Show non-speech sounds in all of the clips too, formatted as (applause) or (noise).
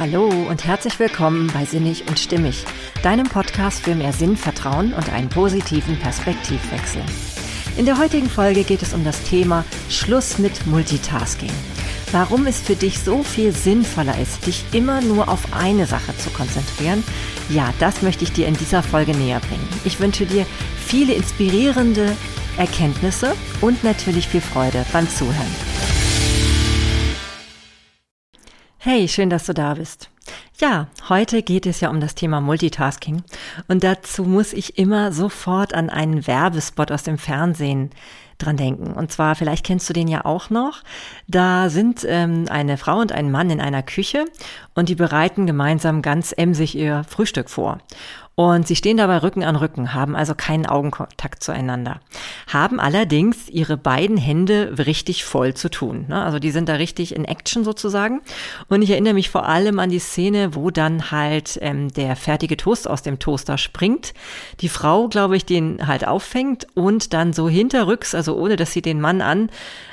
Hallo und herzlich willkommen bei Sinnig und Stimmig, deinem Podcast für mehr Sinn, Vertrauen und einen positiven Perspektivwechsel. In der heutigen Folge geht es um das Thema Schluss mit Multitasking. Warum es für dich so viel sinnvoller ist, dich immer nur auf eine Sache zu konzentrieren, ja, das möchte ich dir in dieser Folge näher bringen. Ich wünsche dir viele inspirierende Erkenntnisse und natürlich viel Freude beim Zuhören. Hey, schön, dass du da bist. Ja, heute geht es ja um das Thema Multitasking und dazu muss ich immer sofort an einen Werbespot aus dem Fernsehen dran denken. Und zwar, vielleicht kennst du den ja auch noch. Da sind ähm, eine Frau und ein Mann in einer Küche und die bereiten gemeinsam ganz emsig ihr Frühstück vor. Und sie stehen dabei Rücken an Rücken, haben also keinen Augenkontakt zueinander, haben allerdings ihre beiden Hände richtig voll zu tun. Ne? Also die sind da richtig in Action sozusagen. Und ich erinnere mich vor allem an die Szene, wo dann halt ähm, der fertige Toast aus dem Toaster springt, die Frau, glaube ich, den halt auffängt und dann so hinterrücks, also ohne dass sie den Mann an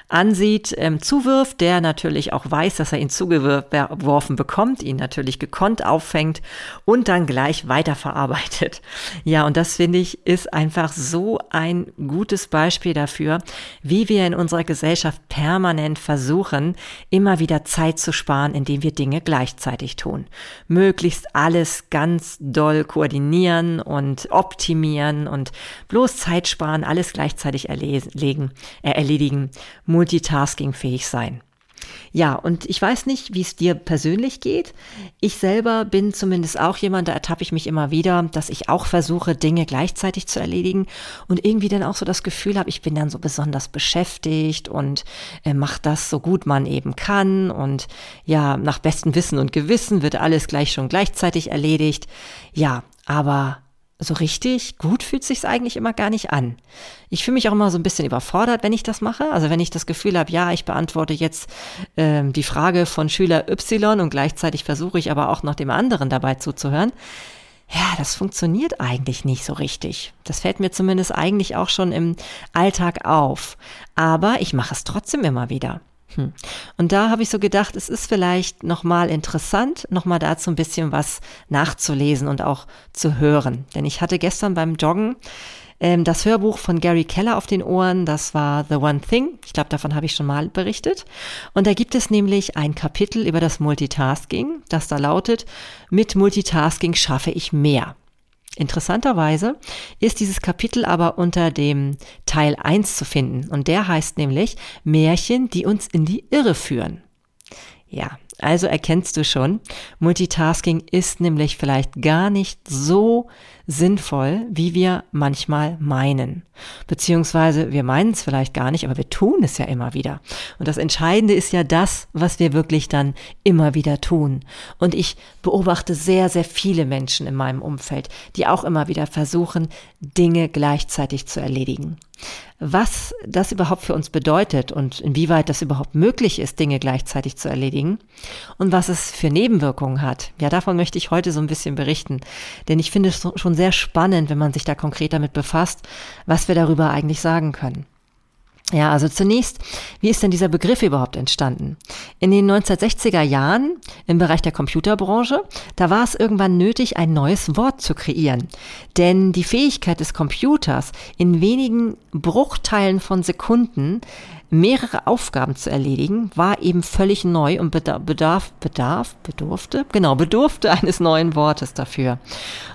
ansieht, ähm, zuwirft, der natürlich auch weiß, dass er ihn zugeworfen bekommt, ihn natürlich gekonnt auffängt und dann gleich weiterverarbeitet. Ja, und das finde ich ist einfach so ein gutes Beispiel dafür, wie wir in unserer Gesellschaft permanent versuchen, immer wieder Zeit zu sparen, indem wir Dinge gleichzeitig tun. Möglichst alles ganz doll koordinieren und optimieren und bloß Zeit sparen, alles gleichzeitig erledigen, äh, erledigen multitaskingfähig sein. Ja, und ich weiß nicht, wie es dir persönlich geht. Ich selber bin zumindest auch jemand, da ertappe ich mich immer wieder, dass ich auch versuche, Dinge gleichzeitig zu erledigen und irgendwie dann auch so das Gefühl habe, ich bin dann so besonders beschäftigt und äh, mache das so gut man eben kann und ja, nach bestem Wissen und Gewissen wird alles gleich schon gleichzeitig erledigt. Ja, aber so richtig gut fühlt sich's eigentlich immer gar nicht an. Ich fühle mich auch immer so ein bisschen überfordert, wenn ich das mache. Also wenn ich das Gefühl habe, ja, ich beantworte jetzt ähm, die Frage von Schüler Y und gleichzeitig versuche ich aber auch noch dem anderen dabei zuzuhören. Ja, das funktioniert eigentlich nicht so richtig. Das fällt mir zumindest eigentlich auch schon im Alltag auf. Aber ich mache es trotzdem immer wieder. Hm. Und da habe ich so gedacht, es ist vielleicht nochmal interessant, nochmal dazu ein bisschen was nachzulesen und auch zu hören. Denn ich hatte gestern beim Joggen ähm, das Hörbuch von Gary Keller auf den Ohren, das war The One Thing. Ich glaube, davon habe ich schon mal berichtet. Und da gibt es nämlich ein Kapitel über das Multitasking, das da lautet, mit Multitasking schaffe ich mehr. Interessanterweise ist dieses Kapitel aber unter dem Teil 1 zu finden und der heißt nämlich Märchen, die uns in die Irre führen. Ja, also erkennst du schon, Multitasking ist nämlich vielleicht gar nicht so sinnvoll, wie wir manchmal meinen. Beziehungsweise wir meinen es vielleicht gar nicht, aber wir tun es ja immer wieder. Und das Entscheidende ist ja das, was wir wirklich dann immer wieder tun. Und ich beobachte sehr, sehr viele Menschen in meinem Umfeld, die auch immer wieder versuchen, Dinge gleichzeitig zu erledigen. Was das überhaupt für uns bedeutet und inwieweit das überhaupt möglich ist, Dinge gleichzeitig zu erledigen und was es für Nebenwirkungen hat, ja, davon möchte ich heute so ein bisschen berichten. Denn ich finde es schon sehr spannend, wenn man sich da konkret damit befasst, was wir darüber eigentlich sagen können. Ja, also zunächst, wie ist denn dieser Begriff überhaupt entstanden? In den 1960er Jahren im Bereich der Computerbranche, da war es irgendwann nötig, ein neues Wort zu kreieren. Denn die Fähigkeit des Computers, in wenigen Bruchteilen von Sekunden mehrere Aufgaben zu erledigen, war eben völlig neu und bedarf, bedarf, bedurfte, genau, bedurfte eines neuen Wortes dafür.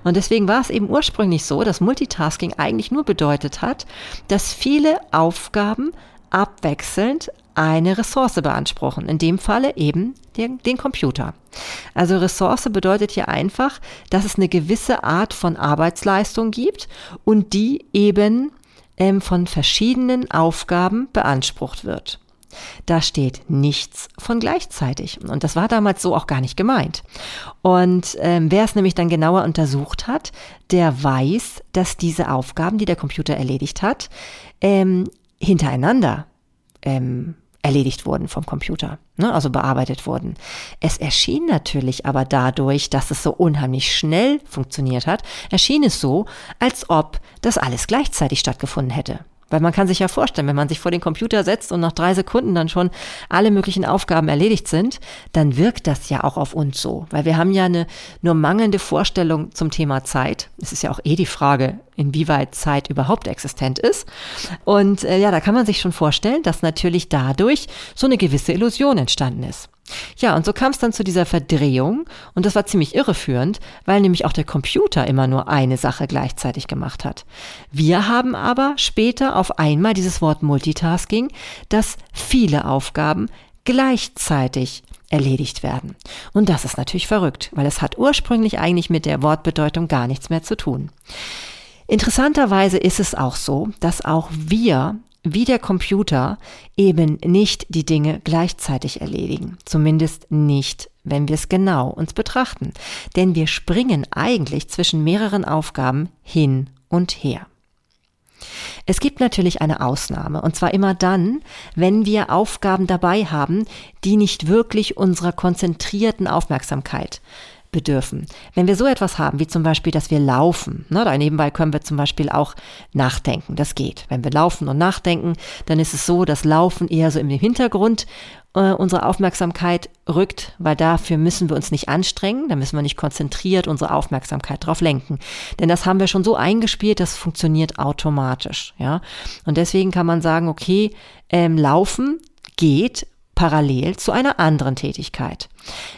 Und deswegen war es eben ursprünglich so, dass Multitasking eigentlich nur bedeutet hat, dass viele Aufgaben abwechselnd eine Ressource beanspruchen. In dem Falle eben den, den, Computer. Also Ressource bedeutet hier einfach, dass es eine gewisse Art von Arbeitsleistung gibt und die eben ähm, von verschiedenen Aufgaben beansprucht wird. Da steht nichts von gleichzeitig. Und das war damals so auch gar nicht gemeint. Und ähm, wer es nämlich dann genauer untersucht hat, der weiß, dass diese Aufgaben, die der Computer erledigt hat, ähm, hintereinander ähm, erledigt wurden vom Computer, ne, also bearbeitet wurden. Es erschien natürlich aber dadurch, dass es so unheimlich schnell funktioniert hat, erschien es so, als ob das alles gleichzeitig stattgefunden hätte. Weil man kann sich ja vorstellen, wenn man sich vor den Computer setzt und nach drei Sekunden dann schon alle möglichen Aufgaben erledigt sind, dann wirkt das ja auch auf uns so. Weil wir haben ja eine nur mangelnde Vorstellung zum Thema Zeit. Es ist ja auch eh die Frage, inwieweit Zeit überhaupt existent ist. Und äh, ja, da kann man sich schon vorstellen, dass natürlich dadurch so eine gewisse Illusion entstanden ist. Ja, und so kam es dann zu dieser Verdrehung und das war ziemlich irreführend, weil nämlich auch der Computer immer nur eine Sache gleichzeitig gemacht hat. Wir haben aber später auf einmal dieses Wort Multitasking, dass viele Aufgaben gleichzeitig erledigt werden. Und das ist natürlich verrückt, weil es hat ursprünglich eigentlich mit der Wortbedeutung gar nichts mehr zu tun. Interessanterweise ist es auch so, dass auch wir wie der Computer eben nicht die Dinge gleichzeitig erledigen. Zumindest nicht, wenn wir es genau uns betrachten. Denn wir springen eigentlich zwischen mehreren Aufgaben hin und her. Es gibt natürlich eine Ausnahme, und zwar immer dann, wenn wir Aufgaben dabei haben, die nicht wirklich unserer konzentrierten Aufmerksamkeit bedürfen. Wenn wir so etwas haben, wie zum Beispiel, dass wir laufen, ne, da nebenbei können wir zum Beispiel auch nachdenken, das geht. Wenn wir laufen und nachdenken, dann ist es so, dass Laufen eher so im Hintergrund äh, unsere Aufmerksamkeit rückt, weil dafür müssen wir uns nicht anstrengen, da müssen wir nicht konzentriert unsere Aufmerksamkeit drauf lenken. Denn das haben wir schon so eingespielt, das funktioniert automatisch, ja. Und deswegen kann man sagen, okay, ähm, Laufen geht parallel zu einer anderen Tätigkeit.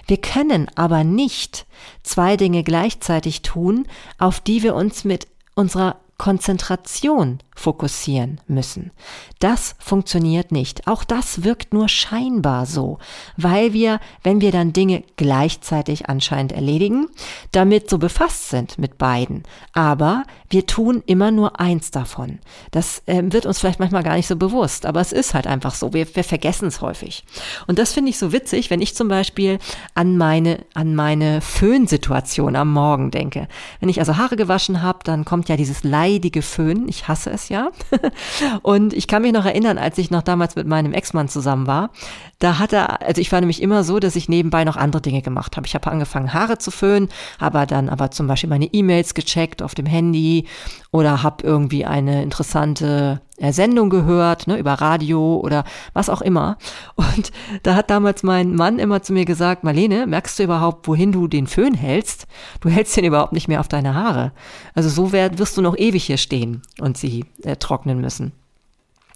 Wir können aber nicht zwei Dinge gleichzeitig tun, auf die wir uns mit unserer Konzentration fokussieren müssen. Das funktioniert nicht. Auch das wirkt nur scheinbar so, weil wir, wenn wir dann Dinge gleichzeitig anscheinend erledigen, damit so befasst sind mit beiden. Aber wir tun immer nur eins davon. Das äh, wird uns vielleicht manchmal gar nicht so bewusst, aber es ist halt einfach so. Wir, wir vergessen es häufig. Und das finde ich so witzig, wenn ich zum Beispiel an meine, an meine Föhnsituation am Morgen denke. Wenn ich also Haare gewaschen habe, dann kommt ja dieses leidige Föhn. Ich hasse es ja. (laughs) Und ich kann mich noch erinnern, als ich noch damals mit meinem Ex-Mann zusammen war, da hat er, also ich war nämlich immer so, dass ich nebenbei noch andere Dinge gemacht habe. Ich habe angefangen, Haare zu föhnen, aber dann aber zum Beispiel meine E-Mails gecheckt auf dem Handy oder habe irgendwie eine interessante Sendung gehört, ne, über Radio oder was auch immer. Und da hat damals mein Mann immer zu mir gesagt, Marlene, merkst du überhaupt, wohin du den Föhn hältst? Du hältst den überhaupt nicht mehr auf deine Haare. Also so wirst du noch ewig hier stehen und sie äh, trocknen müssen.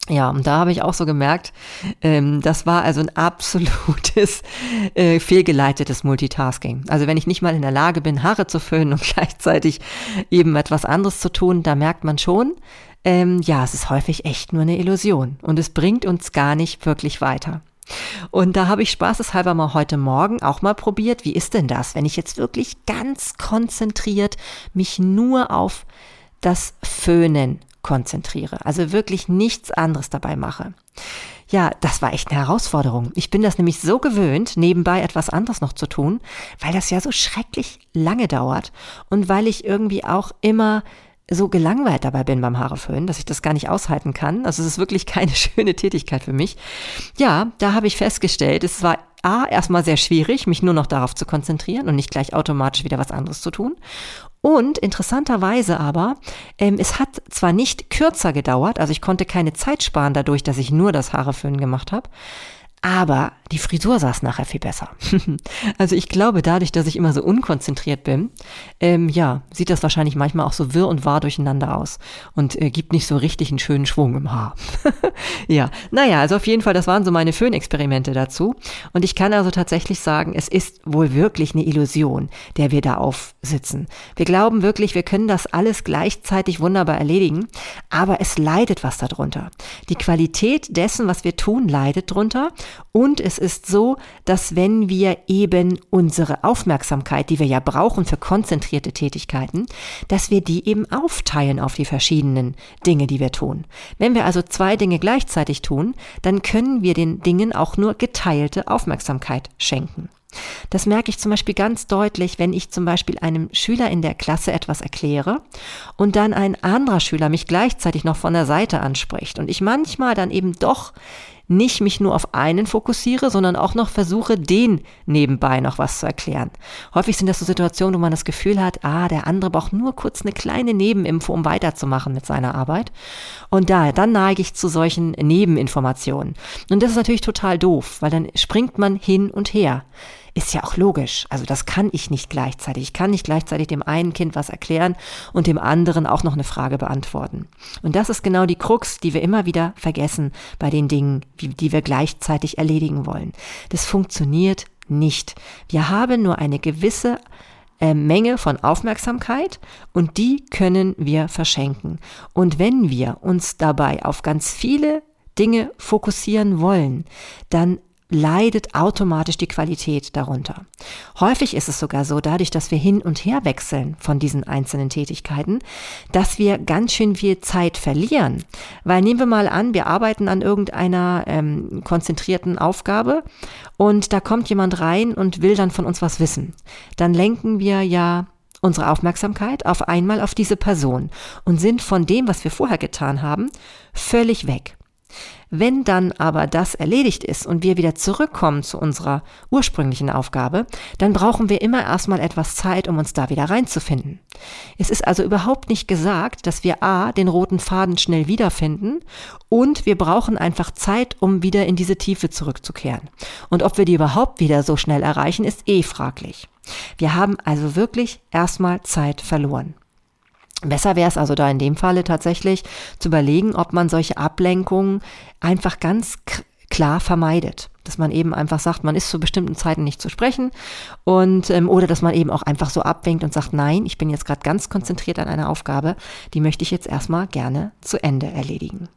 Ja, und da habe ich auch so gemerkt, ähm, das war also ein absolutes äh, fehlgeleitetes Multitasking. Also wenn ich nicht mal in der Lage bin, Haare zu föhnen und (laughs) gleichzeitig eben etwas anderes zu tun, da merkt man schon, ähm, ja, es ist häufig echt nur eine Illusion und es bringt uns gar nicht wirklich weiter. Und da habe ich spaßeshalber mal heute Morgen auch mal probiert, wie ist denn das, wenn ich jetzt wirklich ganz konzentriert mich nur auf das Föhnen konzentriere. Also wirklich nichts anderes dabei mache. Ja, das war echt eine Herausforderung. Ich bin das nämlich so gewöhnt, nebenbei etwas anderes noch zu tun, weil das ja so schrecklich lange dauert und weil ich irgendwie auch immer so gelangweilt dabei bin beim Haareföhnen, dass ich das gar nicht aushalten kann. Also es ist wirklich keine (laughs) schöne Tätigkeit für mich. Ja, da habe ich festgestellt, es war A, erstmal sehr schwierig, mich nur noch darauf zu konzentrieren und nicht gleich automatisch wieder was anderes zu tun. Und interessanterweise aber, ähm, es hat zwar nicht kürzer gedauert, also ich konnte keine Zeit sparen dadurch, dass ich nur das Haareföhnen gemacht habe, aber die Frisur saß nachher viel besser. (laughs) also ich glaube, dadurch, dass ich immer so unkonzentriert bin, ähm, ja, sieht das wahrscheinlich manchmal auch so wirr und wahr durcheinander aus und äh, gibt nicht so richtig einen schönen Schwung im Haar. (laughs) ja, naja, also auf jeden Fall, das waren so meine Föhnexperimente dazu. Und ich kann also tatsächlich sagen, es ist wohl wirklich eine Illusion, der wir da aufsitzen. Wir glauben wirklich, wir können das alles gleichzeitig wunderbar erledigen, aber es leidet was darunter. Die Qualität dessen, was wir tun, leidet drunter und es ist so, dass wenn wir eben unsere Aufmerksamkeit, die wir ja brauchen für konzentrierte Tätigkeiten, dass wir die eben aufteilen auf die verschiedenen Dinge, die wir tun. Wenn wir also zwei Dinge gleichzeitig tun, dann können wir den Dingen auch nur geteilte Aufmerksamkeit schenken. Das merke ich zum Beispiel ganz deutlich, wenn ich zum Beispiel einem Schüler in der Klasse etwas erkläre und dann ein anderer Schüler mich gleichzeitig noch von der Seite anspricht und ich manchmal dann eben doch nicht mich nur auf einen fokussiere, sondern auch noch versuche, den nebenbei noch was zu erklären. Häufig sind das so Situationen, wo man das Gefühl hat, ah, der andere braucht nur kurz eine kleine Nebeninfo, um weiterzumachen mit seiner Arbeit. Und daher, dann neige ich zu solchen Nebeninformationen. Und das ist natürlich total doof, weil dann springt man hin und her. Ist ja auch logisch. Also das kann ich nicht gleichzeitig. Ich kann nicht gleichzeitig dem einen Kind was erklären und dem anderen auch noch eine Frage beantworten. Und das ist genau die Krux, die wir immer wieder vergessen bei den Dingen, die wir gleichzeitig erledigen wollen. Das funktioniert nicht. Wir haben nur eine gewisse äh, Menge von Aufmerksamkeit und die können wir verschenken. Und wenn wir uns dabei auf ganz viele Dinge fokussieren wollen, dann leidet automatisch die Qualität darunter. Häufig ist es sogar so, dadurch, dass wir hin und her wechseln von diesen einzelnen Tätigkeiten, dass wir ganz schön viel Zeit verlieren. Weil nehmen wir mal an, wir arbeiten an irgendeiner ähm, konzentrierten Aufgabe und da kommt jemand rein und will dann von uns was wissen. Dann lenken wir ja unsere Aufmerksamkeit auf einmal auf diese Person und sind von dem, was wir vorher getan haben, völlig weg. Wenn dann aber das erledigt ist und wir wieder zurückkommen zu unserer ursprünglichen Aufgabe, dann brauchen wir immer erstmal etwas Zeit, um uns da wieder reinzufinden. Es ist also überhaupt nicht gesagt, dass wir A, den roten Faden schnell wiederfinden und wir brauchen einfach Zeit, um wieder in diese Tiefe zurückzukehren. Und ob wir die überhaupt wieder so schnell erreichen, ist eh fraglich. Wir haben also wirklich erstmal Zeit verloren. Besser wäre es also da in dem Falle tatsächlich zu überlegen, ob man solche Ablenkungen einfach ganz klar vermeidet. Dass man eben einfach sagt, man ist zu bestimmten Zeiten nicht zu sprechen und ähm, oder dass man eben auch einfach so abwinkt und sagt, nein, ich bin jetzt gerade ganz konzentriert an einer Aufgabe, die möchte ich jetzt erstmal gerne zu Ende erledigen.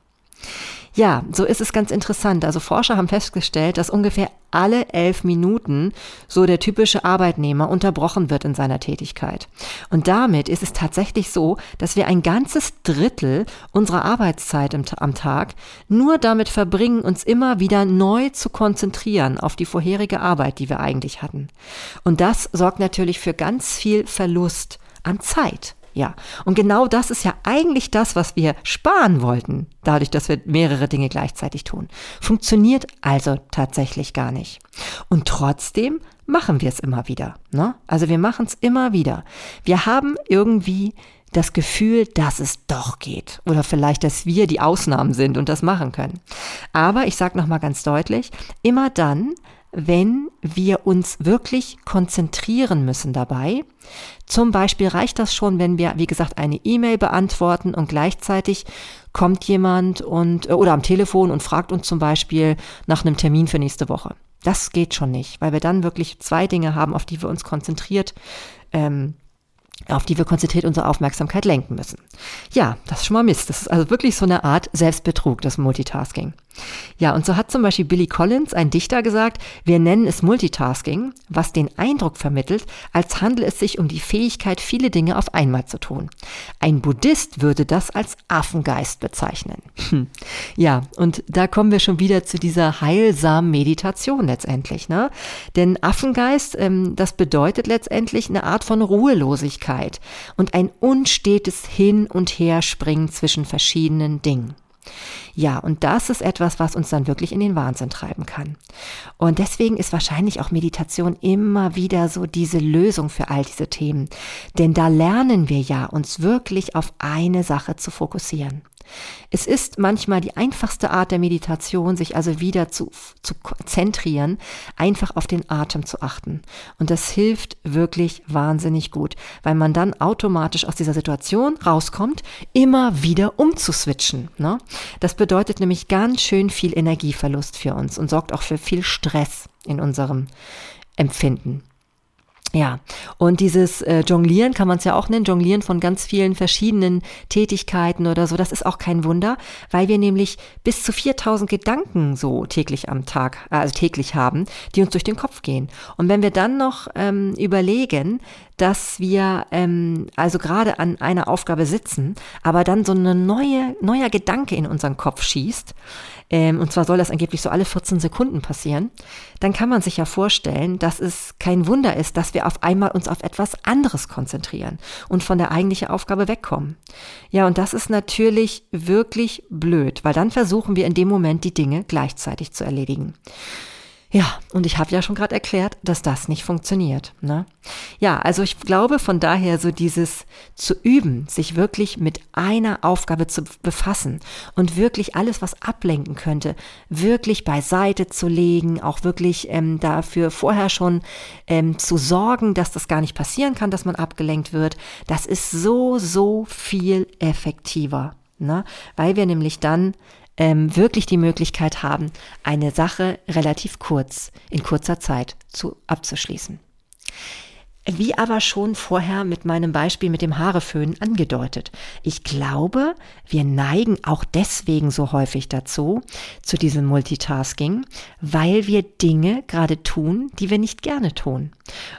Ja, so ist es ganz interessant. Also Forscher haben festgestellt, dass ungefähr alle elf Minuten so der typische Arbeitnehmer unterbrochen wird in seiner Tätigkeit. Und damit ist es tatsächlich so, dass wir ein ganzes Drittel unserer Arbeitszeit im, am Tag nur damit verbringen, uns immer wieder neu zu konzentrieren auf die vorherige Arbeit, die wir eigentlich hatten. Und das sorgt natürlich für ganz viel Verlust an Zeit. Ja, und genau das ist ja eigentlich das, was wir sparen wollten, dadurch, dass wir mehrere Dinge gleichzeitig tun. Funktioniert also tatsächlich gar nicht. Und trotzdem machen wir es immer wieder. Ne? Also wir machen es immer wieder. Wir haben irgendwie das Gefühl, dass es doch geht. Oder vielleicht, dass wir die Ausnahmen sind und das machen können. Aber ich sage nochmal ganz deutlich, immer dann, wenn wir uns wirklich konzentrieren müssen dabei. Zum Beispiel reicht das schon, wenn wir, wie gesagt, eine E-Mail beantworten und gleichzeitig kommt jemand und äh, oder am Telefon und fragt uns zum Beispiel nach einem Termin für nächste Woche. Das geht schon nicht, weil wir dann wirklich zwei Dinge haben, auf die wir uns konzentriert ähm, auf die wir konzentriert unsere Aufmerksamkeit lenken müssen. Ja, das ist schon mal Mist. Das ist also wirklich so eine Art Selbstbetrug, das Multitasking. Ja, und so hat zum Beispiel Billy Collins, ein Dichter, gesagt, wir nennen es Multitasking, was den Eindruck vermittelt, als handele es sich um die Fähigkeit, viele Dinge auf einmal zu tun. Ein Buddhist würde das als Affengeist bezeichnen. Hm. Ja, und da kommen wir schon wieder zu dieser heilsamen Meditation letztendlich. Ne? Denn Affengeist, ähm, das bedeutet letztendlich eine Art von Ruhelosigkeit und ein unstetes Hin- und Herspringen zwischen verschiedenen Dingen. Ja, und das ist etwas, was uns dann wirklich in den Wahnsinn treiben kann. Und deswegen ist wahrscheinlich auch Meditation immer wieder so diese Lösung für all diese Themen. Denn da lernen wir ja, uns wirklich auf eine Sache zu fokussieren. Es ist manchmal die einfachste Art der Meditation, sich also wieder zu, zu zentrieren, einfach auf den Atem zu achten. Und das hilft wirklich wahnsinnig gut, weil man dann automatisch aus dieser Situation rauskommt, immer wieder umzuswitchen. Ne? Das bedeutet nämlich ganz schön viel Energieverlust für uns und sorgt auch für viel Stress in unserem Empfinden. Ja, und dieses äh, Jonglieren kann man es ja auch nennen, Jonglieren von ganz vielen verschiedenen Tätigkeiten oder so, das ist auch kein Wunder, weil wir nämlich bis zu 4000 Gedanken so täglich am Tag, äh, also täglich haben, die uns durch den Kopf gehen. Und wenn wir dann noch ähm, überlegen, dass wir ähm, also gerade an einer Aufgabe sitzen, aber dann so eine neue, neuer Gedanke in unseren Kopf schießt, ähm, und zwar soll das angeblich so alle 14 Sekunden passieren, dann kann man sich ja vorstellen, dass es kein Wunder ist, dass wir auf einmal uns auf etwas anderes konzentrieren und von der eigentlichen Aufgabe wegkommen. Ja, und das ist natürlich wirklich blöd, weil dann versuchen wir in dem Moment die Dinge gleichzeitig zu erledigen. Ja, und ich habe ja schon gerade erklärt, dass das nicht funktioniert. Ne? Ja, also ich glaube von daher so dieses zu üben, sich wirklich mit einer Aufgabe zu befassen und wirklich alles, was ablenken könnte, wirklich beiseite zu legen, auch wirklich ähm, dafür vorher schon ähm, zu sorgen, dass das gar nicht passieren kann, dass man abgelenkt wird, das ist so, so viel effektiver. Ne? Weil wir nämlich dann ähm, wirklich die Möglichkeit haben, eine Sache relativ kurz, in kurzer Zeit zu, abzuschließen. Wie aber schon vorher mit meinem Beispiel mit dem Haareföhn angedeutet. Ich glaube, wir neigen auch deswegen so häufig dazu, zu diesem Multitasking, weil wir Dinge gerade tun, die wir nicht gerne tun.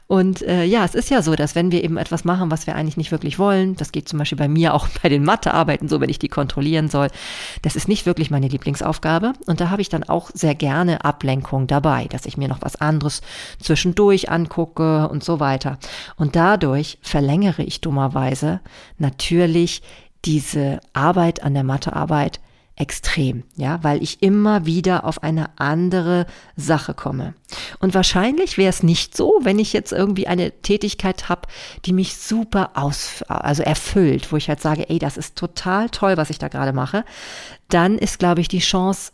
Und äh, ja, es ist ja so, dass wenn wir eben etwas machen, was wir eigentlich nicht wirklich wollen, das geht zum Beispiel bei mir auch (laughs) bei den Mathearbeiten so, wenn ich die kontrollieren soll, das ist nicht wirklich meine Lieblingsaufgabe. Und da habe ich dann auch sehr gerne Ablenkung dabei, dass ich mir noch was anderes zwischendurch angucke und so weiter. Und dadurch verlängere ich dummerweise natürlich diese Arbeit an der Mathearbeit extrem, ja, weil ich immer wieder auf eine andere Sache komme. Und wahrscheinlich wäre es nicht so, wenn ich jetzt irgendwie eine Tätigkeit habe, die mich super aus, also erfüllt, wo ich halt sage, ey, das ist total toll, was ich da gerade mache, dann ist, glaube ich, die Chance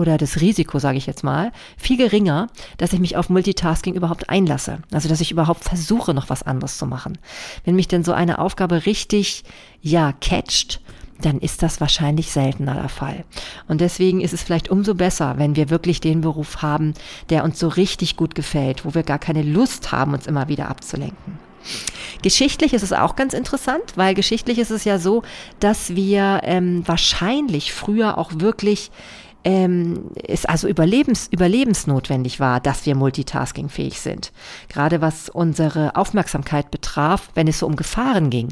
oder das Risiko, sage ich jetzt mal, viel geringer, dass ich mich auf Multitasking überhaupt einlasse. Also dass ich überhaupt versuche, noch was anderes zu machen. Wenn mich denn so eine Aufgabe richtig, ja, catcht, dann ist das wahrscheinlich seltener der Fall. Und deswegen ist es vielleicht umso besser, wenn wir wirklich den Beruf haben, der uns so richtig gut gefällt, wo wir gar keine Lust haben, uns immer wieder abzulenken. Geschichtlich ist es auch ganz interessant, weil geschichtlich ist es ja so, dass wir ähm, wahrscheinlich früher auch wirklich ähm, es also überlebens, überlebensnotwendig war, dass wir multitaskingfähig sind. Gerade was unsere Aufmerksamkeit betraf, wenn es so um Gefahren ging.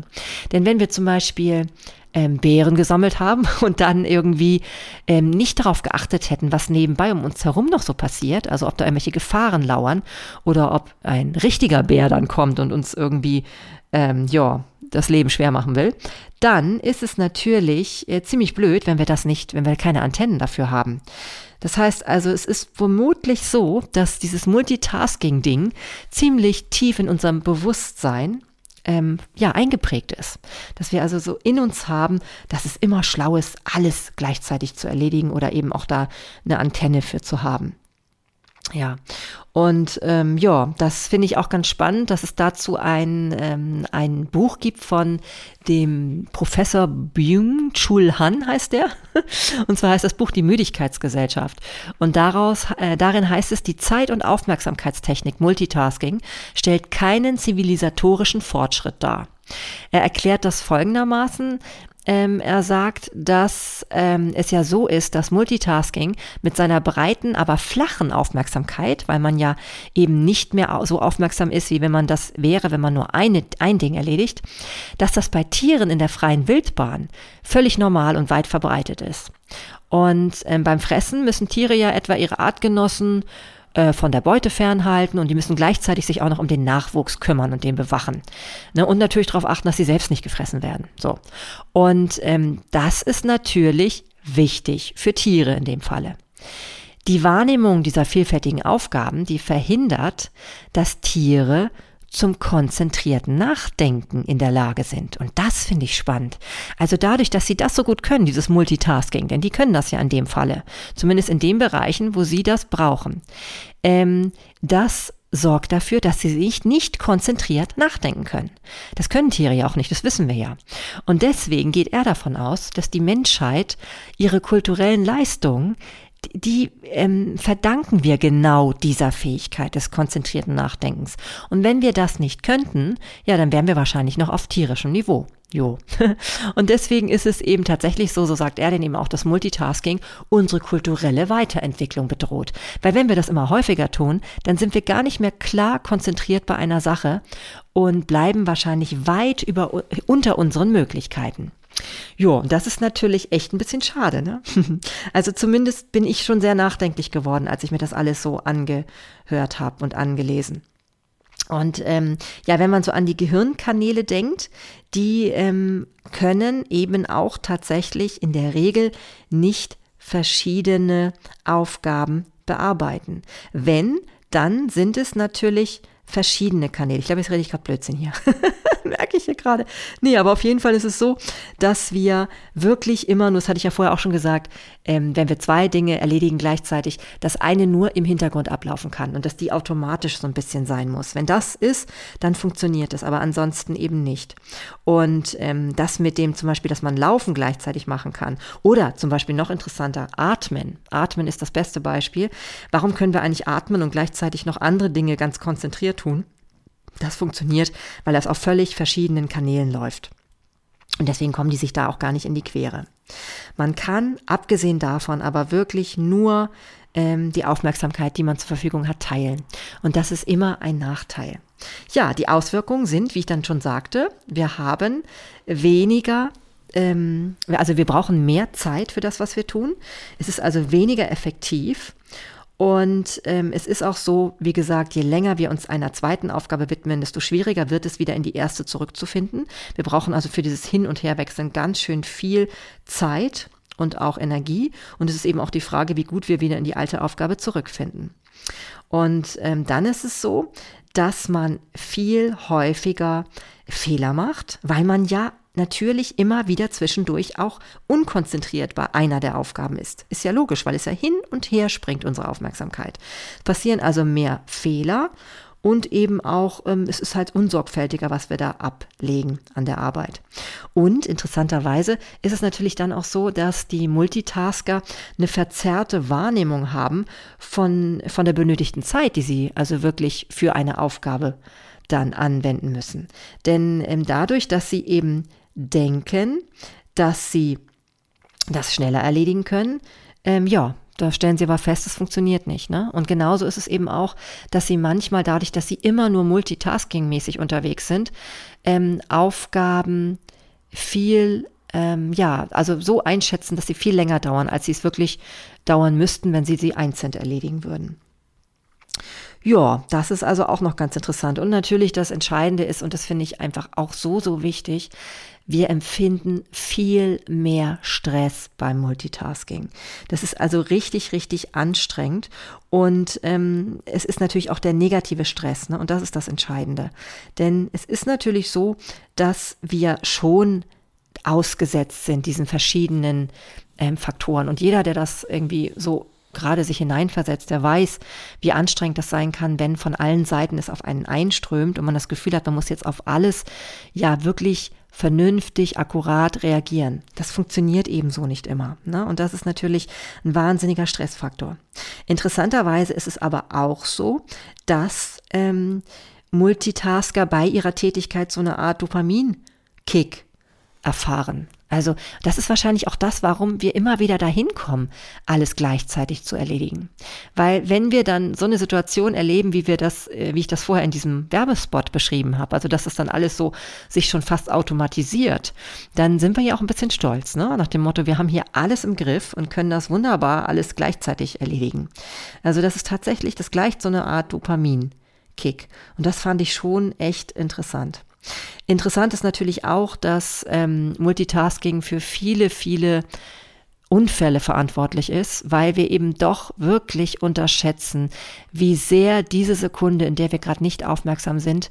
Denn wenn wir zum Beispiel ähm, Beeren gesammelt haben (laughs) und dann irgendwie ähm, nicht darauf geachtet hätten, was nebenbei um uns herum noch so passiert, also ob da irgendwelche Gefahren lauern oder ob ein richtiger Bär dann kommt und uns irgendwie, ähm, ja, das Leben schwer machen will, dann ist es natürlich äh, ziemlich blöd, wenn wir das nicht, wenn wir keine Antennen dafür haben. Das heißt also, es ist vermutlich so, dass dieses Multitasking-Ding ziemlich tief in unserem Bewusstsein ähm, ja, eingeprägt ist. Dass wir also so in uns haben, dass es immer schlau ist, alles gleichzeitig zu erledigen oder eben auch da eine Antenne für zu haben. Ja, und ähm, ja, das finde ich auch ganz spannend, dass es dazu ein, ähm, ein Buch gibt von dem Professor Byung-Chul Han heißt der. (laughs) Und zwar heißt das Buch Die Müdigkeitsgesellschaft. Und daraus, äh, darin heißt es, die Zeit- und Aufmerksamkeitstechnik Multitasking stellt keinen zivilisatorischen Fortschritt dar. Er erklärt das folgendermaßen, ähm, er sagt, dass ähm, es ja so ist, dass Multitasking mit seiner breiten, aber flachen Aufmerksamkeit, weil man ja eben nicht mehr so aufmerksam ist, wie wenn man das wäre, wenn man nur eine, ein Ding erledigt, dass das bei Tieren in der freien Wildbahn völlig normal und weit verbreitet ist. Und ähm, beim Fressen müssen Tiere ja etwa ihre Artgenossen äh, von der Beute fernhalten und die müssen gleichzeitig sich auch noch um den Nachwuchs kümmern und den bewachen. Ne? Und natürlich darauf achten, dass sie selbst nicht gefressen werden. So. Und ähm, das ist natürlich wichtig für Tiere in dem Falle. Die Wahrnehmung dieser vielfältigen Aufgaben, die verhindert, dass Tiere zum konzentrierten Nachdenken in der Lage sind. Und das finde ich spannend. Also dadurch, dass sie das so gut können, dieses Multitasking, denn die können das ja in dem Falle, zumindest in den Bereichen, wo sie das brauchen, ähm, das sorgt dafür, dass sie sich nicht konzentriert nachdenken können. Das können Tiere ja auch nicht, das wissen wir ja. Und deswegen geht er davon aus, dass die Menschheit ihre kulturellen Leistungen die ähm, verdanken wir genau dieser Fähigkeit des konzentrierten Nachdenkens. Und wenn wir das nicht könnten, ja, dann wären wir wahrscheinlich noch auf tierischem Niveau. Jo. (laughs) Und deswegen ist es eben tatsächlich so, so sagt er denn eben auch, dass Multitasking unsere kulturelle Weiterentwicklung bedroht. Weil wenn wir das immer häufiger tun, dann sind wir gar nicht mehr klar konzentriert bei einer Sache und bleiben wahrscheinlich weit über, unter unseren Möglichkeiten. Jo, das ist natürlich echt ein bisschen schade, ne? (laughs) Also zumindest bin ich schon sehr nachdenklich geworden, als ich mir das alles so angehört habe und angelesen. Und ähm, ja, wenn man so an die Gehirnkanäle denkt, die ähm, können eben auch tatsächlich in der Regel nicht verschiedene Aufgaben bearbeiten. Wenn, dann sind es natürlich verschiedene Kanäle. Ich glaube, jetzt rede ich gerade Blödsinn hier. (laughs) Merke ich hier gerade. Nee, aber auf jeden Fall ist es so, dass wir wirklich immer, nur das hatte ich ja vorher auch schon gesagt, ähm, wenn wir zwei Dinge erledigen gleichzeitig, dass eine nur im Hintergrund ablaufen kann und dass die automatisch so ein bisschen sein muss. Wenn das ist, dann funktioniert es, aber ansonsten eben nicht. Und ähm, das mit dem zum Beispiel, dass man Laufen gleichzeitig machen kann oder zum Beispiel noch interessanter, Atmen. Atmen ist das beste Beispiel. Warum können wir eigentlich atmen und gleichzeitig noch andere Dinge ganz konzentriert tun. Das funktioniert, weil das auf völlig verschiedenen Kanälen läuft. Und deswegen kommen die sich da auch gar nicht in die Quere. Man kann, abgesehen davon, aber wirklich nur ähm, die Aufmerksamkeit, die man zur Verfügung hat, teilen. Und das ist immer ein Nachteil. Ja, die Auswirkungen sind, wie ich dann schon sagte, wir haben weniger ähm, also wir brauchen mehr Zeit für das, was wir tun. Es ist also weniger effektiv und ähm, es ist auch so, wie gesagt, je länger wir uns einer zweiten Aufgabe widmen, desto schwieriger wird es wieder in die erste zurückzufinden. Wir brauchen also für dieses Hin- und Herwechseln ganz schön viel Zeit und auch Energie. Und es ist eben auch die Frage, wie gut wir wieder in die alte Aufgabe zurückfinden. Und ähm, dann ist es so, dass man viel häufiger Fehler macht, weil man ja natürlich immer wieder zwischendurch auch unkonzentriert bei einer der Aufgaben ist. Ist ja logisch, weil es ja hin und her springt, unsere Aufmerksamkeit. Passieren also mehr Fehler und eben auch, ähm, es ist halt unsorgfältiger, was wir da ablegen an der Arbeit. Und interessanterweise ist es natürlich dann auch so, dass die Multitasker eine verzerrte Wahrnehmung haben von, von der benötigten Zeit, die sie also wirklich für eine Aufgabe dann anwenden müssen. Denn ähm, dadurch, dass sie eben denken, dass sie das schneller erledigen können, ähm, ja, da stellen sie aber fest, es funktioniert nicht. Ne? Und genauso ist es eben auch, dass sie manchmal dadurch, dass sie immer nur multitasking-mäßig unterwegs sind, ähm, Aufgaben viel, ähm, ja, also so einschätzen, dass sie viel länger dauern, als sie es wirklich dauern müssten, wenn sie sie einzeln erledigen würden. Ja, das ist also auch noch ganz interessant. Und natürlich das Entscheidende ist, und das finde ich einfach auch so, so wichtig, wir empfinden viel mehr Stress beim Multitasking. Das ist also richtig, richtig anstrengend. Und ähm, es ist natürlich auch der negative Stress. Ne? Und das ist das Entscheidende. Denn es ist natürlich so, dass wir schon ausgesetzt sind, diesen verschiedenen ähm, Faktoren. Und jeder, der das irgendwie so gerade sich hineinversetzt, der weiß, wie anstrengend das sein kann, wenn von allen Seiten es auf einen einströmt und man das Gefühl hat, man muss jetzt auf alles ja wirklich vernünftig, akkurat reagieren. Das funktioniert ebenso nicht immer. Ne? Und das ist natürlich ein wahnsinniger Stressfaktor. Interessanterweise ist es aber auch so, dass ähm, Multitasker bei ihrer Tätigkeit so eine Art Dopamin-Kick erfahren. Also das ist wahrscheinlich auch das, warum wir immer wieder dahin kommen, alles gleichzeitig zu erledigen. Weil wenn wir dann so eine Situation erleben, wie wir das, äh, wie ich das vorher in diesem Werbespot beschrieben habe, also dass das dann alles so sich schon fast automatisiert, dann sind wir ja auch ein bisschen stolz, ne? Nach dem Motto, wir haben hier alles im Griff und können das wunderbar alles gleichzeitig erledigen. Also das ist tatsächlich, das gleicht so eine Art Dopamin-Kick. Und das fand ich schon echt interessant. Interessant ist natürlich auch, dass ähm, Multitasking für viele, viele Unfälle verantwortlich ist, weil wir eben doch wirklich unterschätzen, wie sehr diese Sekunde, in der wir gerade nicht aufmerksam sind,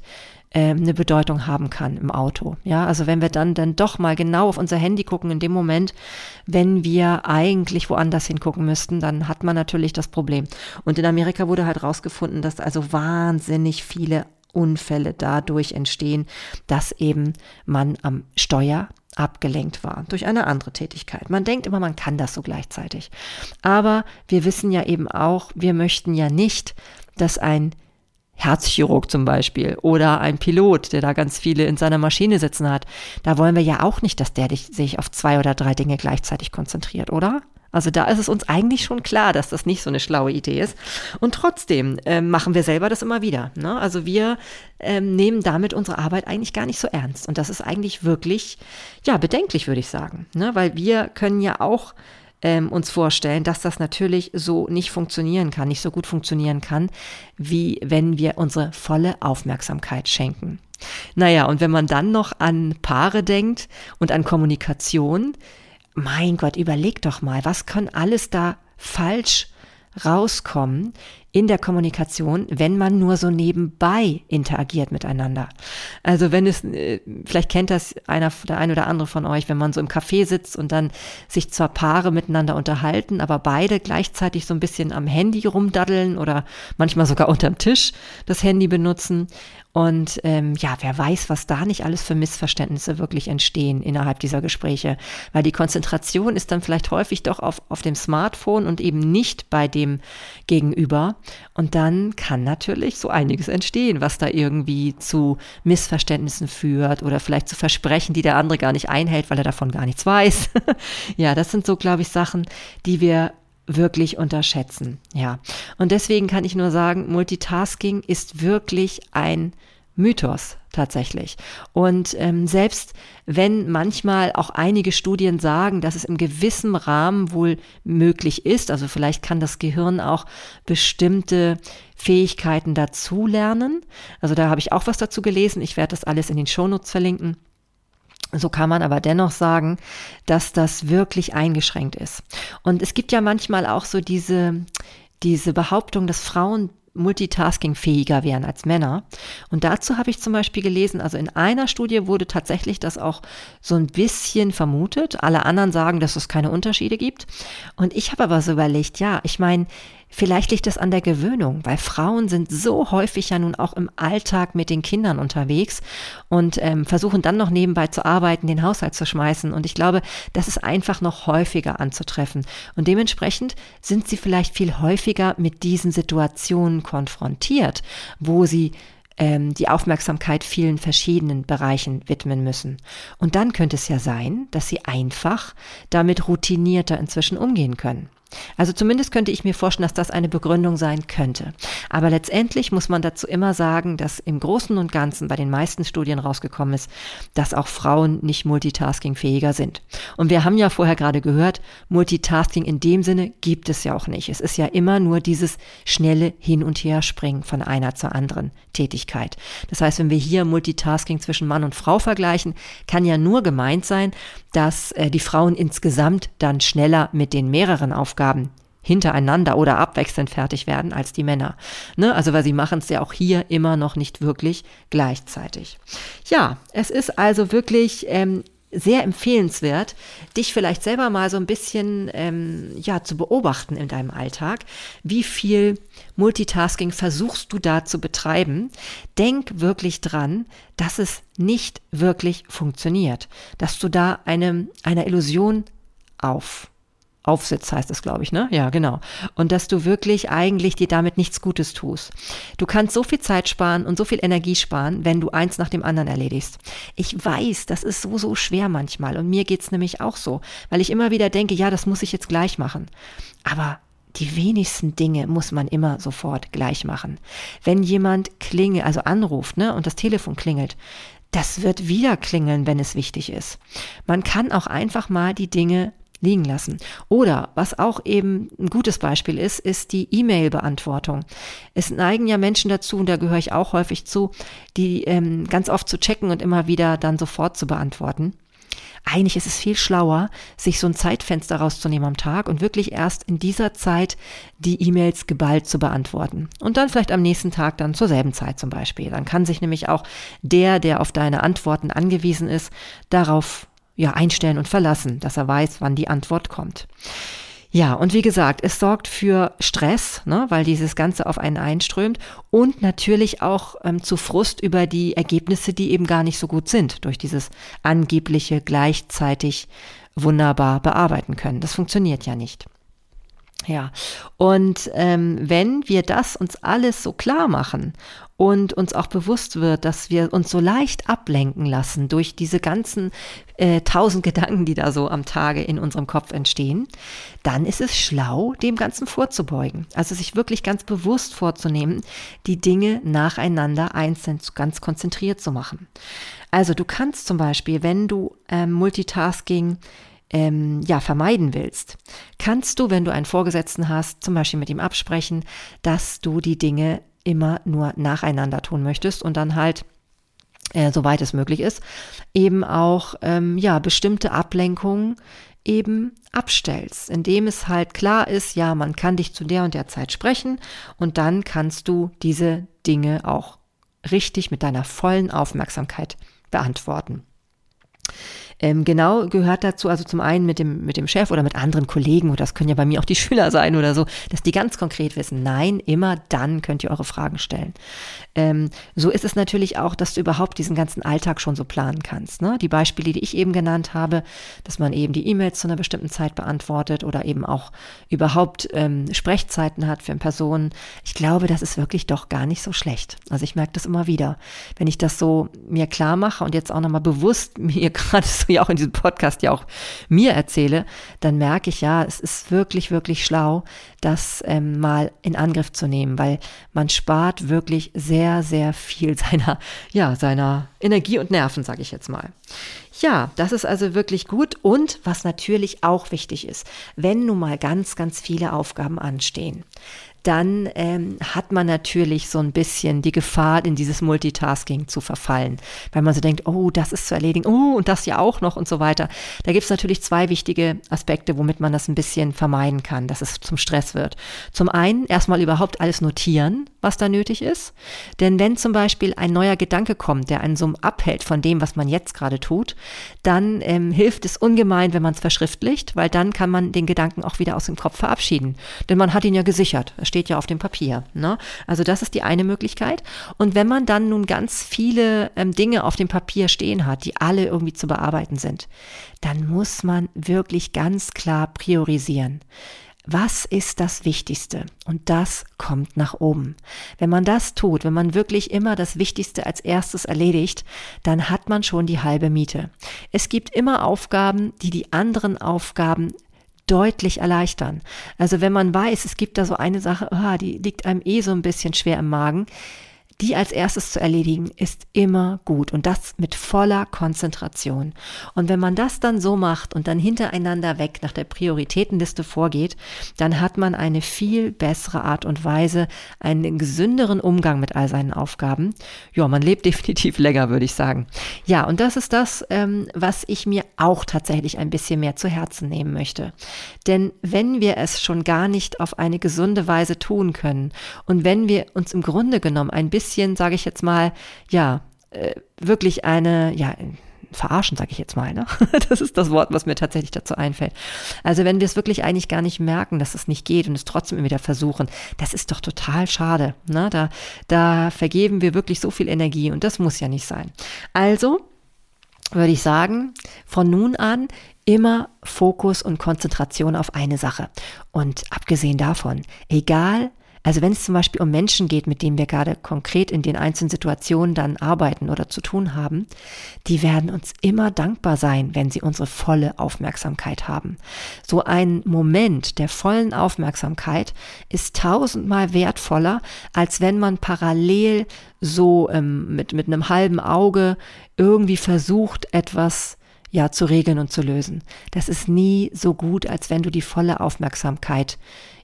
äh, eine Bedeutung haben kann im Auto. Ja, also wenn wir dann dann doch mal genau auf unser Handy gucken in dem Moment, wenn wir eigentlich woanders hingucken müssten, dann hat man natürlich das Problem. Und in Amerika wurde halt rausgefunden, dass also wahnsinnig viele Unfälle dadurch entstehen, dass eben man am Steuer abgelenkt war durch eine andere Tätigkeit. Man denkt immer, man kann das so gleichzeitig. Aber wir wissen ja eben auch, wir möchten ja nicht, dass ein Herzchirurg zum Beispiel oder ein Pilot, der da ganz viele in seiner Maschine sitzen hat. Da wollen wir ja auch nicht, dass der sich auf zwei oder drei Dinge gleichzeitig konzentriert, oder? Also da ist es uns eigentlich schon klar, dass das nicht so eine schlaue Idee ist. Und trotzdem ähm, machen wir selber das immer wieder. Ne? Also wir ähm, nehmen damit unsere Arbeit eigentlich gar nicht so ernst. Und das ist eigentlich wirklich, ja, bedenklich, würde ich sagen. Ne? Weil wir können ja auch ähm, uns vorstellen, dass das natürlich so nicht funktionieren kann, nicht so gut funktionieren kann, wie wenn wir unsere volle Aufmerksamkeit schenken. Naja, und wenn man dann noch an Paare denkt und an Kommunikation, mein Gott, überleg doch mal, was kann alles da falsch rauskommen in der Kommunikation, wenn man nur so nebenbei interagiert miteinander. Also wenn es, äh, vielleicht kennt das einer, der ein oder andere von euch, wenn man so im Café sitzt und dann sich zwar Paare miteinander unterhalten, aber beide gleichzeitig so ein bisschen am Handy rumdaddeln oder manchmal sogar unterm Tisch das Handy benutzen und ähm, ja, wer weiß, was da nicht alles für Missverständnisse wirklich entstehen innerhalb dieser Gespräche. Weil die Konzentration ist dann vielleicht häufig doch auf, auf dem Smartphone und eben nicht bei dem Gegenüber. Und dann kann natürlich so einiges entstehen, was da irgendwie zu Missverständnissen führt oder vielleicht zu Versprechen, die der andere gar nicht einhält, weil er davon gar nichts weiß. (laughs) ja, das sind so, glaube ich, Sachen, die wir wirklich unterschätzen. Ja. Und deswegen kann ich nur sagen, Multitasking ist wirklich ein Mythos tatsächlich. Und ähm, selbst wenn manchmal auch einige Studien sagen, dass es im gewissen Rahmen wohl möglich ist, also vielleicht kann das Gehirn auch bestimmte Fähigkeiten dazulernen. Also da habe ich auch was dazu gelesen. Ich werde das alles in den Shownotes verlinken. So kann man aber dennoch sagen, dass das wirklich eingeschränkt ist. Und es gibt ja manchmal auch so diese, diese Behauptung, dass Frauen multitaskingfähiger wären als Männer. Und dazu habe ich zum Beispiel gelesen, also in einer Studie wurde tatsächlich das auch so ein bisschen vermutet. Alle anderen sagen, dass es keine Unterschiede gibt. Und ich habe aber so überlegt, ja, ich meine, Vielleicht liegt es an der Gewöhnung, weil Frauen sind so häufig ja nun auch im Alltag mit den Kindern unterwegs und ähm, versuchen dann noch nebenbei zu arbeiten, den Haushalt zu schmeißen. Und ich glaube, das ist einfach noch häufiger anzutreffen. Und dementsprechend sind sie vielleicht viel häufiger mit diesen Situationen konfrontiert, wo sie ähm, die Aufmerksamkeit vielen verschiedenen Bereichen widmen müssen. Und dann könnte es ja sein, dass sie einfach damit routinierter inzwischen umgehen können. Also zumindest könnte ich mir vorstellen, dass das eine Begründung sein könnte. Aber letztendlich muss man dazu immer sagen, dass im Großen und Ganzen bei den meisten Studien rausgekommen ist, dass auch Frauen nicht multitaskingfähiger sind. Und wir haben ja vorher gerade gehört, Multitasking in dem Sinne gibt es ja auch nicht. Es ist ja immer nur dieses schnelle Hin- und Herspringen von einer zur anderen Tätigkeit. Das heißt, wenn wir hier Multitasking zwischen Mann und Frau vergleichen, kann ja nur gemeint sein, dass äh, die Frauen insgesamt dann schneller mit den mehreren Aufgaben hintereinander oder abwechselnd fertig werden als die Männer. Ne? Also weil sie machen es ja auch hier immer noch nicht wirklich gleichzeitig. Ja, es ist also wirklich ähm, sehr empfehlenswert, dich vielleicht selber mal so ein bisschen ähm, ja zu beobachten in deinem Alltag. Wie viel Multitasking versuchst du da zu betreiben? Denk wirklich dran, dass es nicht wirklich funktioniert, dass du da eine einer Illusion auf Aufsitz heißt es, glaube ich, ne? Ja, genau. Und dass du wirklich eigentlich dir damit nichts Gutes tust. Du kannst so viel Zeit sparen und so viel Energie sparen, wenn du eins nach dem anderen erledigst. Ich weiß, das ist so, so schwer manchmal. Und mir geht's nämlich auch so, weil ich immer wieder denke, ja, das muss ich jetzt gleich machen. Aber die wenigsten Dinge muss man immer sofort gleich machen. Wenn jemand klingelt, also anruft, ne, und das Telefon klingelt, das wird wieder klingeln, wenn es wichtig ist. Man kann auch einfach mal die Dinge liegen lassen. Oder was auch eben ein gutes Beispiel ist, ist die E-Mail-Beantwortung. Es neigen ja Menschen dazu, und da gehöre ich auch häufig zu, die ähm, ganz oft zu checken und immer wieder dann sofort zu beantworten. Eigentlich ist es viel schlauer, sich so ein Zeitfenster rauszunehmen am Tag und wirklich erst in dieser Zeit die E-Mails geballt zu beantworten. Und dann vielleicht am nächsten Tag dann zur selben Zeit zum Beispiel. Dann kann sich nämlich auch der, der auf deine Antworten angewiesen ist, darauf ja, einstellen und verlassen, dass er weiß, wann die Antwort kommt. Ja, und wie gesagt, es sorgt für Stress, ne, weil dieses Ganze auf einen einströmt und natürlich auch ähm, zu Frust über die Ergebnisse, die eben gar nicht so gut sind, durch dieses angebliche gleichzeitig wunderbar bearbeiten können. Das funktioniert ja nicht. Ja, und ähm, wenn wir das uns alles so klar machen und uns auch bewusst wird, dass wir uns so leicht ablenken lassen durch diese ganzen äh, tausend (laughs) Gedanken, die da so am Tage in unserem Kopf entstehen, dann ist es schlau, dem Ganzen vorzubeugen. Also sich wirklich ganz bewusst vorzunehmen, die Dinge nacheinander einzeln ganz konzentriert zu machen. Also du kannst zum Beispiel, wenn du ähm, Multitasking ähm, ja, vermeiden willst, kannst du, wenn du einen Vorgesetzten hast, zum Beispiel mit ihm absprechen, dass du die Dinge immer nur nacheinander tun möchtest und dann halt äh, soweit es möglich ist, eben auch ähm, ja bestimmte Ablenkungen eben abstellst, indem es halt klar ist, ja, man kann dich zu der und der Zeit sprechen und dann kannst du diese Dinge auch richtig mit deiner vollen Aufmerksamkeit beantworten. Ähm, genau gehört dazu, also zum einen mit dem, mit dem Chef oder mit anderen Kollegen, oder das können ja bei mir auch die (laughs) Schüler sein oder so, dass die ganz konkret wissen, nein, immer dann könnt ihr eure Fragen stellen. Ähm, so ist es natürlich auch, dass du überhaupt diesen ganzen Alltag schon so planen kannst. Ne? Die Beispiele, die ich eben genannt habe, dass man eben die E-Mails zu einer bestimmten Zeit beantwortet oder eben auch überhaupt ähm, Sprechzeiten hat für Personen. Ich glaube, das ist wirklich doch gar nicht so schlecht. Also ich merke das immer wieder. Wenn ich das so mir klar mache und jetzt auch nochmal bewusst (laughs) mir gerade so ja auch in diesem Podcast ja auch mir erzähle, dann merke ich ja, es ist wirklich, wirklich schlau, das ähm, mal in Angriff zu nehmen, weil man spart wirklich sehr, sehr viel (laughs) seiner, ja, seiner Energie und Nerven, sage ich jetzt mal. Ja, das ist also wirklich gut. Und was natürlich auch wichtig ist, wenn nun mal ganz, ganz viele Aufgaben anstehen, dann ähm, hat man natürlich so ein bisschen die Gefahr, in dieses Multitasking zu verfallen, weil man so denkt, oh, das ist zu erledigen, oh, und das ja auch noch und so weiter. Da gibt es natürlich zwei wichtige Aspekte, womit man das ein bisschen vermeiden kann, dass es zum Stress wird. Zum einen erstmal überhaupt alles notieren, was da nötig ist. Denn wenn zum Beispiel ein neuer Gedanke kommt, der einen so abhält von dem, was man jetzt gerade tut, dann ähm, hilft es ungemein, wenn man es verschriftlicht, weil dann kann man den Gedanken auch wieder aus dem Kopf verabschieden. Denn man hat ihn ja gesichert. Es steht ja auf dem Papier. Ne? Also das ist die eine Möglichkeit. Und wenn man dann nun ganz viele ähm, Dinge auf dem Papier stehen hat, die alle irgendwie zu bearbeiten sind, dann muss man wirklich ganz klar priorisieren. Was ist das Wichtigste? Und das kommt nach oben. Wenn man das tut, wenn man wirklich immer das Wichtigste als erstes erledigt, dann hat man schon die halbe Miete. Es gibt immer Aufgaben, die die anderen Aufgaben deutlich erleichtern. Also wenn man weiß, es gibt da so eine Sache, oh, die liegt einem eh so ein bisschen schwer im Magen, die als erstes zu erledigen, ist immer gut und das mit voller Konzentration. Und wenn man das dann so macht und dann hintereinander weg nach der Prioritätenliste vorgeht, dann hat man eine viel bessere Art und Weise, einen gesünderen Umgang mit all seinen Aufgaben. Ja, man lebt (laughs) definitiv länger, würde ich sagen. Ja, und das ist das, ähm, was ich mir auch tatsächlich ein bisschen mehr zu Herzen nehmen möchte. Denn wenn wir es schon gar nicht auf eine gesunde Weise tun können und wenn wir uns im Grunde genommen ein bisschen bisschen, sage ich jetzt mal, ja, äh, wirklich eine, ja, verarschen, sage ich jetzt mal. Ne? (laughs) Das ist das Wort, was mir tatsächlich dazu einfällt. Also wenn wir es wirklich eigentlich gar nicht merken, dass es nicht geht und es trotzdem immer wieder versuchen, das ist doch total schade. Ne? Da, da vergeben wir wirklich so viel Energie und das muss ja nicht sein. Also würde ich sagen, von nun an immer Fokus und Konzentration auf eine Sache. Und abgesehen davon, egal also wenn es zum Beispiel um Menschen geht, mit denen wir gerade konkret in den einzelnen Situationen dann arbeiten oder zu tun haben, die werden uns immer dankbar sein, wenn sie unsere volle Aufmerksamkeit haben. So ein Moment der vollen Aufmerksamkeit ist tausendmal wertvoller, als wenn man parallel so ähm, mit, mit einem halben Auge irgendwie versucht, etwas ja zu regeln und zu lösen. Das ist nie so gut, als wenn du die volle Aufmerksamkeit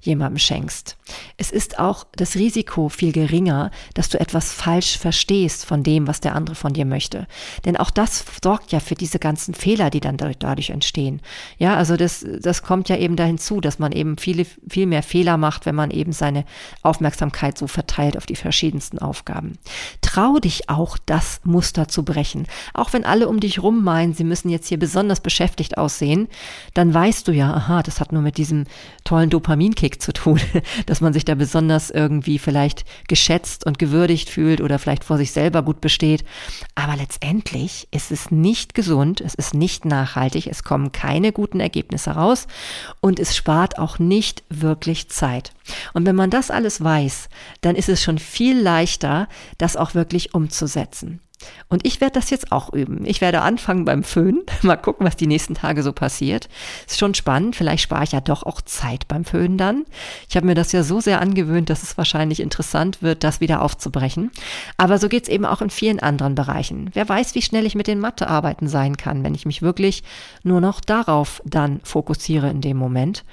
jemandem schenkst. Es ist auch das Risiko viel geringer, dass du etwas falsch verstehst von dem, was der andere von dir möchte. Denn auch das sorgt ja für diese ganzen Fehler, die dann dadurch entstehen. Ja, also das, das kommt ja eben dahin zu, dass man eben viele, viel mehr Fehler macht, wenn man eben seine Aufmerksamkeit so verteilt auf die verschiedensten Aufgaben. trau dich auch, das Muster zu brechen. Auch wenn alle um dich rum meinen, sie müssen jetzt hier besonders beschäftigt aussehen, dann weißt du ja, aha, das hat nur mit diesem tollen Dopaminkick zu tun, (laughs) dass man sich da besonders irgendwie vielleicht geschätzt und gewürdigt fühlt oder vielleicht vor sich selber gut besteht. Aber letztendlich ist es nicht gesund, es ist nicht nachhaltig, es kommen keine guten Ergebnisse raus und es spart auch nicht wirklich Zeit. Und wenn man das alles weiß, dann ist es schon viel leichter, das auch wirklich umzusetzen. Und ich werde das jetzt auch üben. Ich werde anfangen beim Föhnen. (laughs) Mal gucken, was die nächsten Tage so passiert. Ist schon spannend. Vielleicht spare ich ja doch auch Zeit beim Föhnen dann. Ich habe mir das ja so sehr angewöhnt, dass es wahrscheinlich interessant wird, das wieder aufzubrechen. Aber so geht es eben auch in vielen anderen Bereichen. Wer weiß, wie schnell ich mit den Mathearbeiten sein kann, wenn ich mich wirklich nur noch darauf dann fokussiere in dem Moment.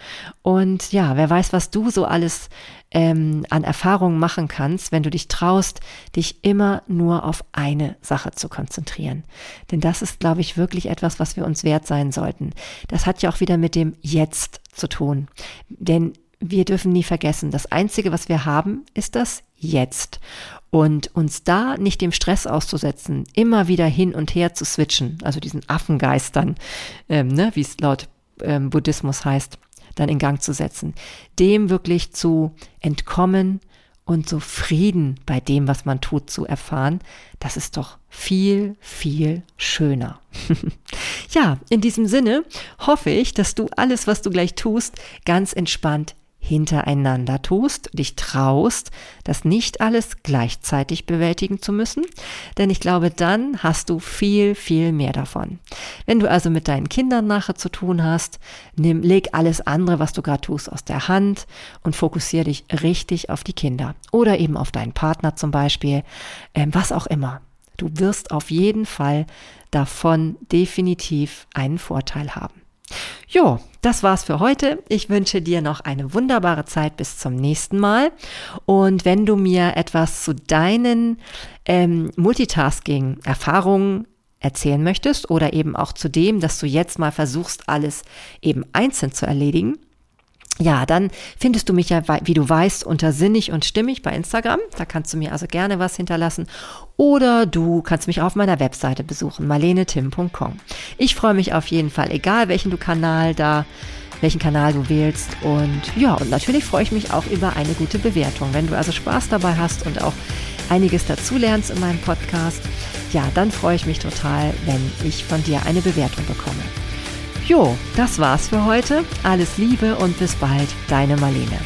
Und ja, wer weiß, was du so alles ähm, an Erfahrungen machen kannst, wenn du dich traust, dich immer nur auf eine Sache zu konzentrieren. Denn das ist, glaube ich, wirklich etwas, was wir uns wert sein sollten. Das hat ja auch wieder mit dem Jetzt zu tun. Denn wir dürfen nie vergessen, das Einzige, was wir haben, ist das Jetzt. Und uns da nicht dem Stress auszusetzen, immer wieder hin und her zu switchen, also diesen Affengeistern, ähm, ne, wie es laut ähm, Buddhismus heißt, dann in Gang zu setzen, dem wirklich zu entkommen und so Frieden bei dem, was man tut, zu erfahren, das ist doch viel, viel schöner. (laughs) ja, in diesem Sinne hoffe ich, dass du alles, was du gleich tust, ganz entspannt hintereinander tust, dich traust, das nicht alles gleichzeitig bewältigen zu müssen, denn ich glaube, dann hast du viel, viel mehr davon. Wenn du also mit deinen Kindern nachher zu tun hast, nimm, leg alles andere, was du gerade tust, aus der Hand und fokussiere dich richtig auf die Kinder oder eben auf deinen Partner zum Beispiel, ähm, was auch immer. Du wirst auf jeden Fall davon definitiv einen Vorteil haben. Jo, das war's für heute. Ich wünsche dir noch eine wunderbare Zeit bis zum nächsten Mal. Und wenn du mir etwas zu deinen ähm, Multitasking-Erfahrungen erzählen möchtest oder eben auch zu dem, dass du jetzt mal versuchst, alles eben einzeln zu erledigen, ja, dann findest du mich ja, wie du weißt, unter sinnig und stimmig bei Instagram. Da kannst du mir also gerne was hinterlassen. Oder du kannst mich auf meiner Webseite besuchen, marlenetim.com. Ich freue mich auf jeden Fall, egal welchen du Kanal da, welchen Kanal du wählst. Und ja, und natürlich freue ich mich auch über eine gute Bewertung. Wenn du also Spaß dabei hast und auch einiges dazulernst in meinem Podcast, ja, dann freue ich mich total, wenn ich von dir eine Bewertung bekomme. Jo, das war's für heute. Alles Liebe und bis bald, deine Marlene.